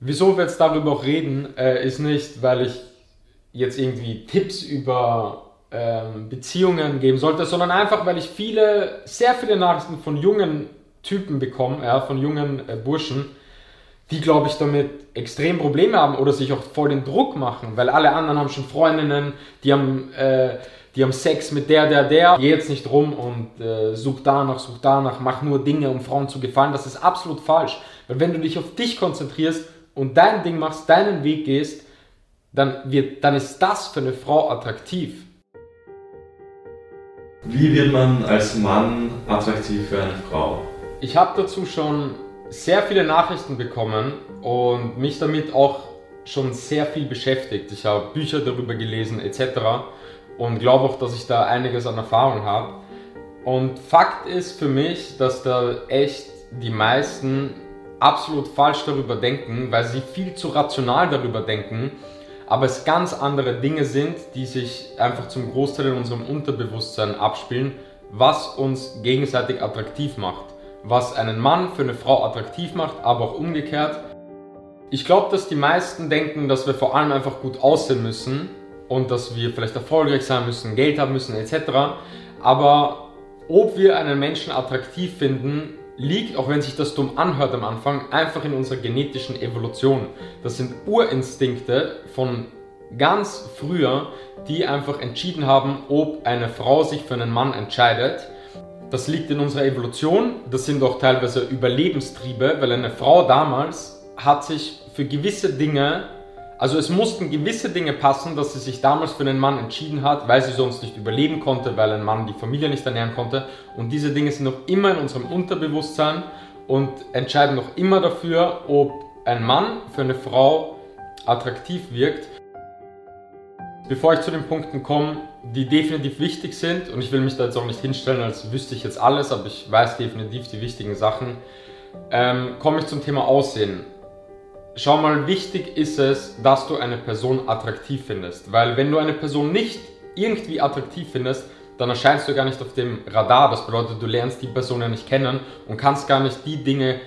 Wieso wir jetzt darüber auch reden, äh, ist nicht, weil ich jetzt irgendwie Tipps über ähm, Beziehungen geben sollte, sondern einfach, weil ich viele, sehr viele Nachrichten von jungen Typen bekomme, ja, von jungen äh, Burschen, die, glaube ich, damit extrem Probleme haben oder sich auch voll den Druck machen, weil alle anderen haben schon Freundinnen, die haben, äh, die haben Sex mit der, der, der. Geh jetzt nicht rum und äh, such danach, such danach, mach nur Dinge, um Frauen zu gefallen. Das ist absolut falsch. Weil wenn du dich auf dich konzentrierst und dein Ding machst, deinen Weg gehst, dann, wird, dann ist das für eine Frau attraktiv. Wie wird man als Mann attraktiv für eine Frau? Ich habe dazu schon sehr viele Nachrichten bekommen und mich damit auch schon sehr viel beschäftigt. Ich habe Bücher darüber gelesen etc. und glaube auch, dass ich da einiges an Erfahrung habe. Und Fakt ist für mich, dass da echt die meisten absolut falsch darüber denken, weil sie viel zu rational darüber denken, aber es ganz andere Dinge sind, die sich einfach zum Großteil in unserem Unterbewusstsein abspielen, was uns gegenseitig attraktiv macht was einen Mann für eine Frau attraktiv macht, aber auch umgekehrt. Ich glaube, dass die meisten denken, dass wir vor allem einfach gut aussehen müssen und dass wir vielleicht erfolgreich sein müssen, Geld haben müssen etc. Aber ob wir einen Menschen attraktiv finden, liegt, auch wenn sich das dumm anhört am Anfang, einfach in unserer genetischen Evolution. Das sind Urinstinkte von ganz früher, die einfach entschieden haben, ob eine Frau sich für einen Mann entscheidet das liegt in unserer Evolution. Das sind auch teilweise Überlebenstriebe, weil eine Frau damals hat sich für gewisse Dinge, also es mussten gewisse Dinge passen, dass sie sich damals für einen Mann entschieden hat, weil sie sonst nicht überleben konnte, weil ein Mann die Familie nicht ernähren konnte. Und diese Dinge sind noch immer in unserem Unterbewusstsein und entscheiden noch immer dafür, ob ein Mann für eine Frau attraktiv wirkt. Bevor ich zu den Punkten komme, die definitiv wichtig sind, und ich will mich da jetzt auch nicht hinstellen, als wüsste ich jetzt alles, aber ich weiß definitiv die wichtigen Sachen, ähm, komme ich zum Thema Aussehen. Schau mal, wichtig ist es, dass du eine Person attraktiv findest, weil wenn du eine Person nicht irgendwie attraktiv findest, dann erscheinst du gar nicht auf dem Radar. Das bedeutet, du lernst die Person ja nicht kennen und kannst gar nicht die Dinge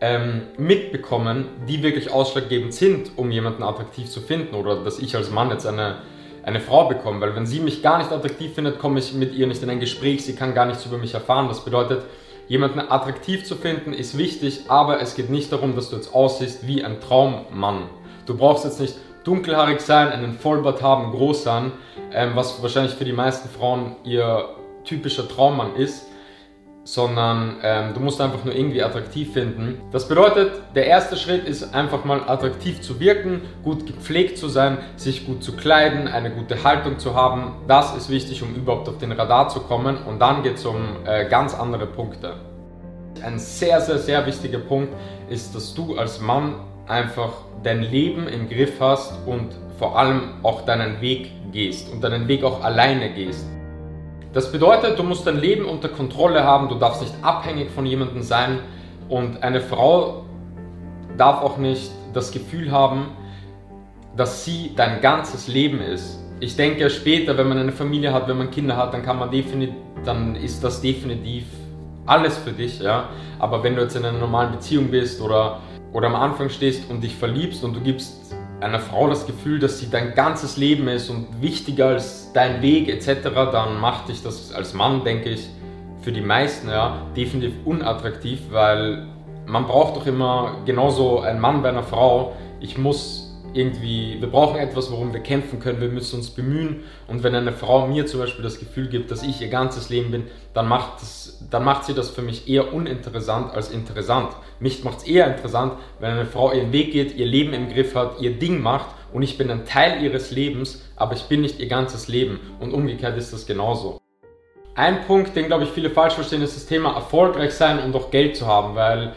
ähm, mitbekommen, die wirklich ausschlaggebend sind, um jemanden attraktiv zu finden oder dass ich als Mann jetzt eine eine Frau bekommen, weil wenn sie mich gar nicht attraktiv findet, komme ich mit ihr nicht in ein Gespräch, sie kann gar nichts über mich erfahren. Das bedeutet, jemanden attraktiv zu finden ist wichtig, aber es geht nicht darum, dass du jetzt aussiehst wie ein Traummann. Du brauchst jetzt nicht dunkelhaarig sein, einen Vollbart haben, groß sein, ähm, was wahrscheinlich für die meisten Frauen ihr typischer Traummann ist sondern ähm, du musst einfach nur irgendwie attraktiv finden. Das bedeutet, der erste Schritt ist einfach mal attraktiv zu wirken, gut gepflegt zu sein, sich gut zu kleiden, eine gute Haltung zu haben. Das ist wichtig, um überhaupt auf den Radar zu kommen und dann geht es um äh, ganz andere Punkte. Ein sehr, sehr, sehr wichtiger Punkt ist, dass du als Mann einfach dein Leben im Griff hast und vor allem auch deinen Weg gehst und deinen Weg auch alleine gehst. Das bedeutet, du musst dein Leben unter Kontrolle haben, du darfst nicht abhängig von jemandem sein und eine Frau darf auch nicht das Gefühl haben, dass sie dein ganzes Leben ist. Ich denke später, wenn man eine Familie hat, wenn man Kinder hat, dann kann man definitiv, dann ist das definitiv alles für dich, ja. Aber wenn du jetzt in einer normalen Beziehung bist oder, oder am Anfang stehst und dich verliebst und du gibst einer Frau das Gefühl, dass sie dein ganzes Leben ist und wichtiger als dein Weg etc., dann macht dich das als Mann, denke ich, für die meisten ja definitiv unattraktiv, weil man braucht doch immer genauso einen Mann bei einer Frau. Ich muss irgendwie, wir brauchen etwas, worum wir kämpfen können, wir müssen uns bemühen. Und wenn eine Frau mir zum Beispiel das Gefühl gibt, dass ich ihr ganzes Leben bin, dann macht, das, dann macht sie das für mich eher uninteressant als interessant. Mich macht es eher interessant, wenn eine Frau ihren Weg geht, ihr Leben im Griff hat, ihr Ding macht und ich bin ein Teil ihres Lebens, aber ich bin nicht ihr ganzes Leben. Und umgekehrt ist das genauso. Ein Punkt, den glaube ich viele falsch verstehen, ist das Thema erfolgreich sein und auch Geld zu haben, weil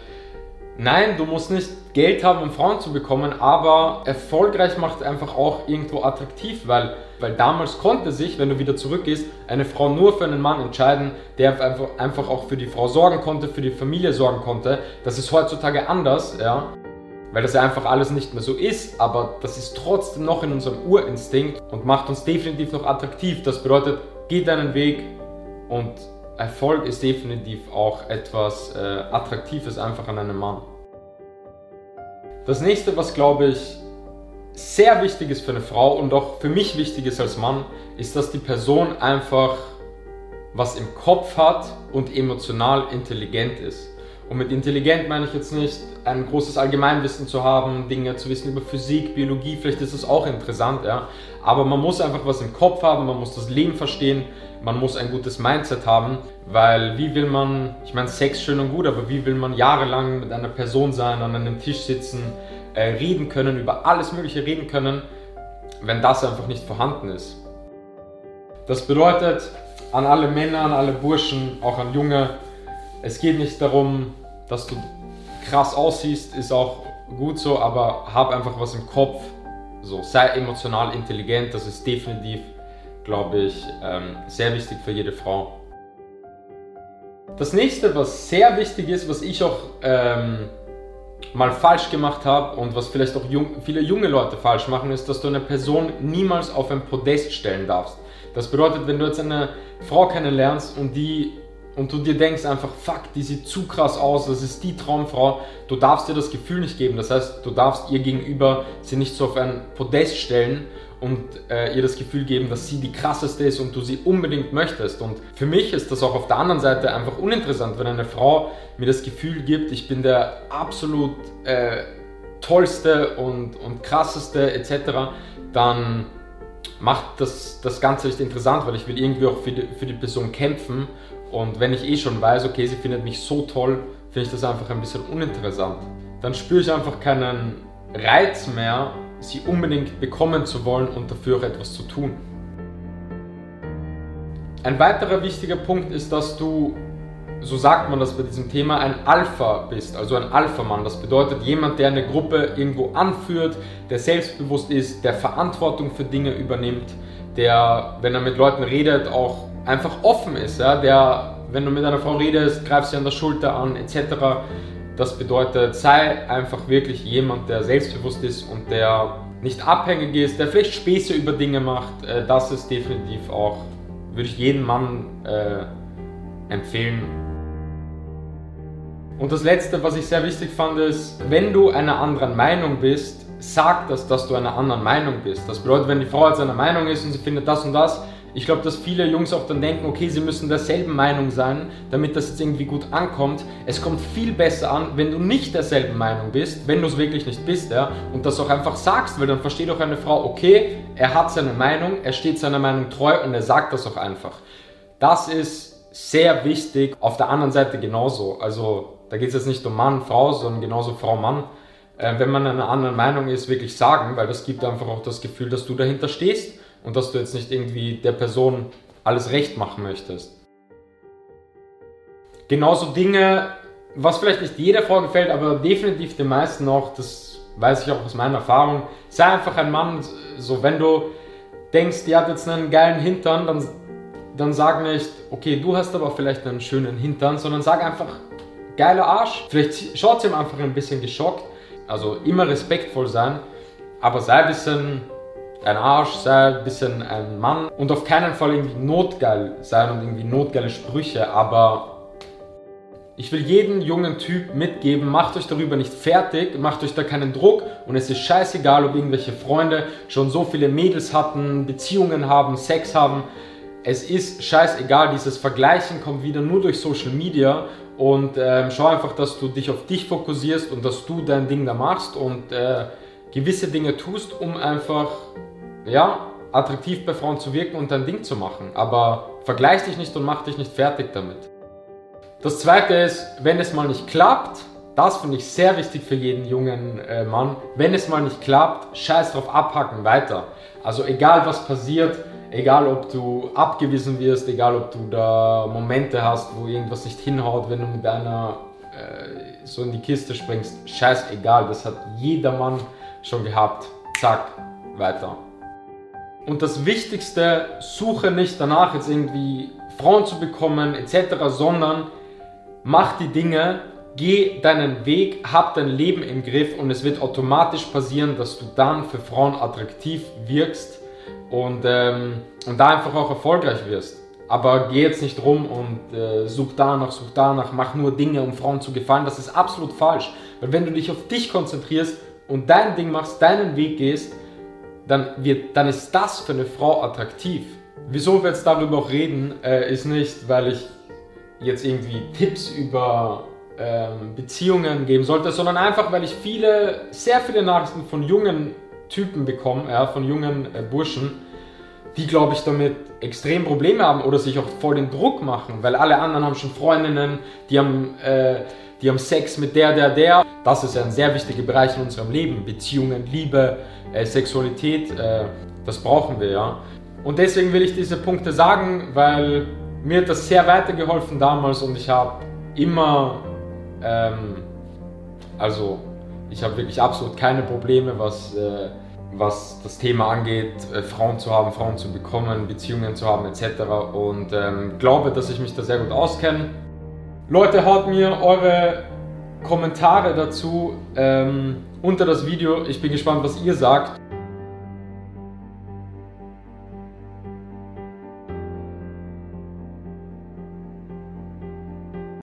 Nein, du musst nicht Geld haben, um Frauen zu bekommen, aber erfolgreich macht einfach auch irgendwo attraktiv, weil, weil damals konnte sich, wenn du wieder zurückgehst, eine Frau nur für einen Mann entscheiden, der einfach, einfach auch für die Frau sorgen konnte, für die Familie sorgen konnte. Das ist heutzutage anders, ja, weil das ja einfach alles nicht mehr so ist, aber das ist trotzdem noch in unserem Urinstinkt und macht uns definitiv noch attraktiv. Das bedeutet, geh deinen Weg und Erfolg ist definitiv auch etwas äh, Attraktives einfach an einem Mann. Das nächste, was glaube ich sehr wichtig ist für eine Frau und auch für mich wichtig ist als Mann, ist, dass die Person einfach was im Kopf hat und emotional intelligent ist. Und mit intelligent meine ich jetzt nicht ein großes Allgemeinwissen zu haben, Dinge zu wissen über Physik, Biologie, vielleicht ist das auch interessant, ja. Aber man muss einfach was im Kopf haben, man muss das Leben verstehen, man muss ein gutes Mindset haben, weil wie will man, ich meine Sex schön und gut, aber wie will man jahrelang mit einer Person sein, an einem Tisch sitzen, äh, reden können, über alles Mögliche reden können, wenn das einfach nicht vorhanden ist. Das bedeutet an alle Männer, an alle Burschen, auch an Junge, es geht nicht darum, dass du krass aussiehst, ist auch gut so, aber hab einfach was im Kopf. So, sei emotional intelligent, das ist definitiv, glaube ich, ähm, sehr wichtig für jede Frau. Das nächste, was sehr wichtig ist, was ich auch ähm, mal falsch gemacht habe und was vielleicht auch jung, viele junge Leute falsch machen, ist, dass du eine Person niemals auf ein Podest stellen darfst. Das bedeutet, wenn du jetzt eine Frau kennenlernst und die und du dir denkst einfach, fuck, die sieht zu krass aus, das ist die Traumfrau, du darfst dir das Gefühl nicht geben. Das heißt, du darfst ihr gegenüber sie nicht so auf ein Podest stellen und äh, ihr das Gefühl geben, dass sie die krasseste ist und du sie unbedingt möchtest. Und für mich ist das auch auf der anderen Seite einfach uninteressant, wenn eine Frau mir das Gefühl gibt, ich bin der absolut äh, tollste und, und krasseste etc., dann macht das, das Ganze nicht interessant, weil ich will irgendwie auch für die, für die Person kämpfen und wenn ich eh schon weiß, okay, sie findet mich so toll, finde ich das einfach ein bisschen uninteressant. Dann spüre ich einfach keinen Reiz mehr, sie unbedingt bekommen zu wollen und dafür auch etwas zu tun. Ein weiterer wichtiger Punkt ist, dass du, so sagt man das bei diesem Thema, ein Alpha bist, also ein Alpha-Mann. Das bedeutet jemand, der eine Gruppe irgendwo anführt, der selbstbewusst ist, der Verantwortung für Dinge übernimmt, der, wenn er mit Leuten redet, auch einfach offen ist, ja, der, wenn du mit einer Frau redest, greifst sie an der Schulter an, etc. Das bedeutet, sei einfach wirklich jemand, der selbstbewusst ist und der nicht abhängig ist, der vielleicht Späße über Dinge macht. Äh, das ist definitiv auch, würde ich jedem Mann äh, empfehlen. Und das Letzte, was ich sehr wichtig fand, ist, wenn du einer anderen Meinung bist, sag das, dass du einer anderen Meinung bist. Das bedeutet, wenn die Frau jetzt einer Meinung ist und sie findet das und das, ich glaube, dass viele Jungs auch dann denken, okay, sie müssen derselben Meinung sein, damit das jetzt irgendwie gut ankommt. Es kommt viel besser an, wenn du nicht derselben Meinung bist, wenn du es wirklich nicht bist, ja, und das auch einfach sagst, weil dann versteht auch eine Frau, okay, er hat seine Meinung, er steht seiner Meinung treu und er sagt das auch einfach. Das ist sehr wichtig. Auf der anderen Seite genauso. Also da geht es jetzt nicht um Mann, Frau, sondern genauso Frau, Mann. Äh, wenn man einer anderen Meinung ist, wirklich sagen, weil das gibt einfach auch das Gefühl, dass du dahinter stehst und dass du jetzt nicht irgendwie der Person alles recht machen möchtest. Genauso Dinge, was vielleicht nicht jeder Frau gefällt, aber definitiv den meisten auch, das weiß ich auch aus meiner Erfahrung, sei einfach ein Mann, so wenn du denkst, die hat jetzt einen geilen Hintern, dann, dann sag nicht, okay, du hast aber vielleicht einen schönen Hintern, sondern sag einfach, geiler Arsch. Vielleicht schaut sie ihm einfach ein bisschen geschockt. Also immer respektvoll sein, aber sei ein bisschen ein Arsch sei, ein bisschen ein Mann und auf keinen Fall irgendwie notgeil sein und irgendwie notgeile Sprüche, aber ich will jeden jungen Typ mitgeben, macht euch darüber nicht fertig, macht euch da keinen Druck und es ist scheißegal, ob irgendwelche Freunde schon so viele Mädels hatten, Beziehungen haben, Sex haben. Es ist scheißegal, dieses Vergleichen kommt wieder nur durch Social Media und ähm, schau einfach, dass du dich auf dich fokussierst und dass du dein Ding da machst und äh, gewisse Dinge tust, um einfach ja, attraktiv bei Frauen zu wirken und dein Ding zu machen. Aber vergleich dich nicht und mach dich nicht fertig damit. Das zweite ist, wenn es mal nicht klappt, das finde ich sehr wichtig für jeden jungen äh, Mann. Wenn es mal nicht klappt, scheiß drauf abhacken, weiter. Also egal was passiert, egal ob du abgewiesen wirst, egal ob du da Momente hast, wo irgendwas nicht hinhaut, wenn du mit einer äh, so in die Kiste springst, scheiß egal, das hat jeder Mann schon gehabt. Zack, weiter. Und das Wichtigste, suche nicht danach, jetzt irgendwie Frauen zu bekommen etc., sondern mach die Dinge, geh deinen Weg, hab dein Leben im Griff und es wird automatisch passieren, dass du dann für Frauen attraktiv wirkst und, ähm, und da einfach auch erfolgreich wirst. Aber geh jetzt nicht rum und äh, such danach, such danach, mach nur Dinge, um Frauen zu gefallen. Das ist absolut falsch. Weil wenn du dich auf dich konzentrierst, und dein Ding machst, deinen Weg gehst, dann, wird, dann ist das für eine Frau attraktiv. Wieso wir jetzt darüber auch reden, äh, ist nicht, weil ich jetzt irgendwie Tipps über ähm, Beziehungen geben sollte, sondern einfach, weil ich viele, sehr viele Nachrichten von jungen Typen bekomme, ja, von jungen äh, Burschen, die, glaube ich, damit extrem Probleme haben oder sich auch voll den Druck machen, weil alle anderen haben schon Freundinnen, die haben, äh, die haben Sex mit der, der, der. Das ist ja ein sehr wichtiger Bereich in unserem Leben. Beziehungen, Liebe, äh, Sexualität, äh, das brauchen wir, ja. Und deswegen will ich diese Punkte sagen, weil mir hat das sehr weitergeholfen damals und ich habe immer, ähm, also ich habe wirklich absolut keine Probleme, was, äh, was das Thema angeht, äh, Frauen zu haben, Frauen zu bekommen, Beziehungen zu haben etc. Und ähm, glaube, dass ich mich da sehr gut auskenne. Leute, haut mir eure Kommentare dazu ähm, unter das Video. Ich bin gespannt, was ihr sagt.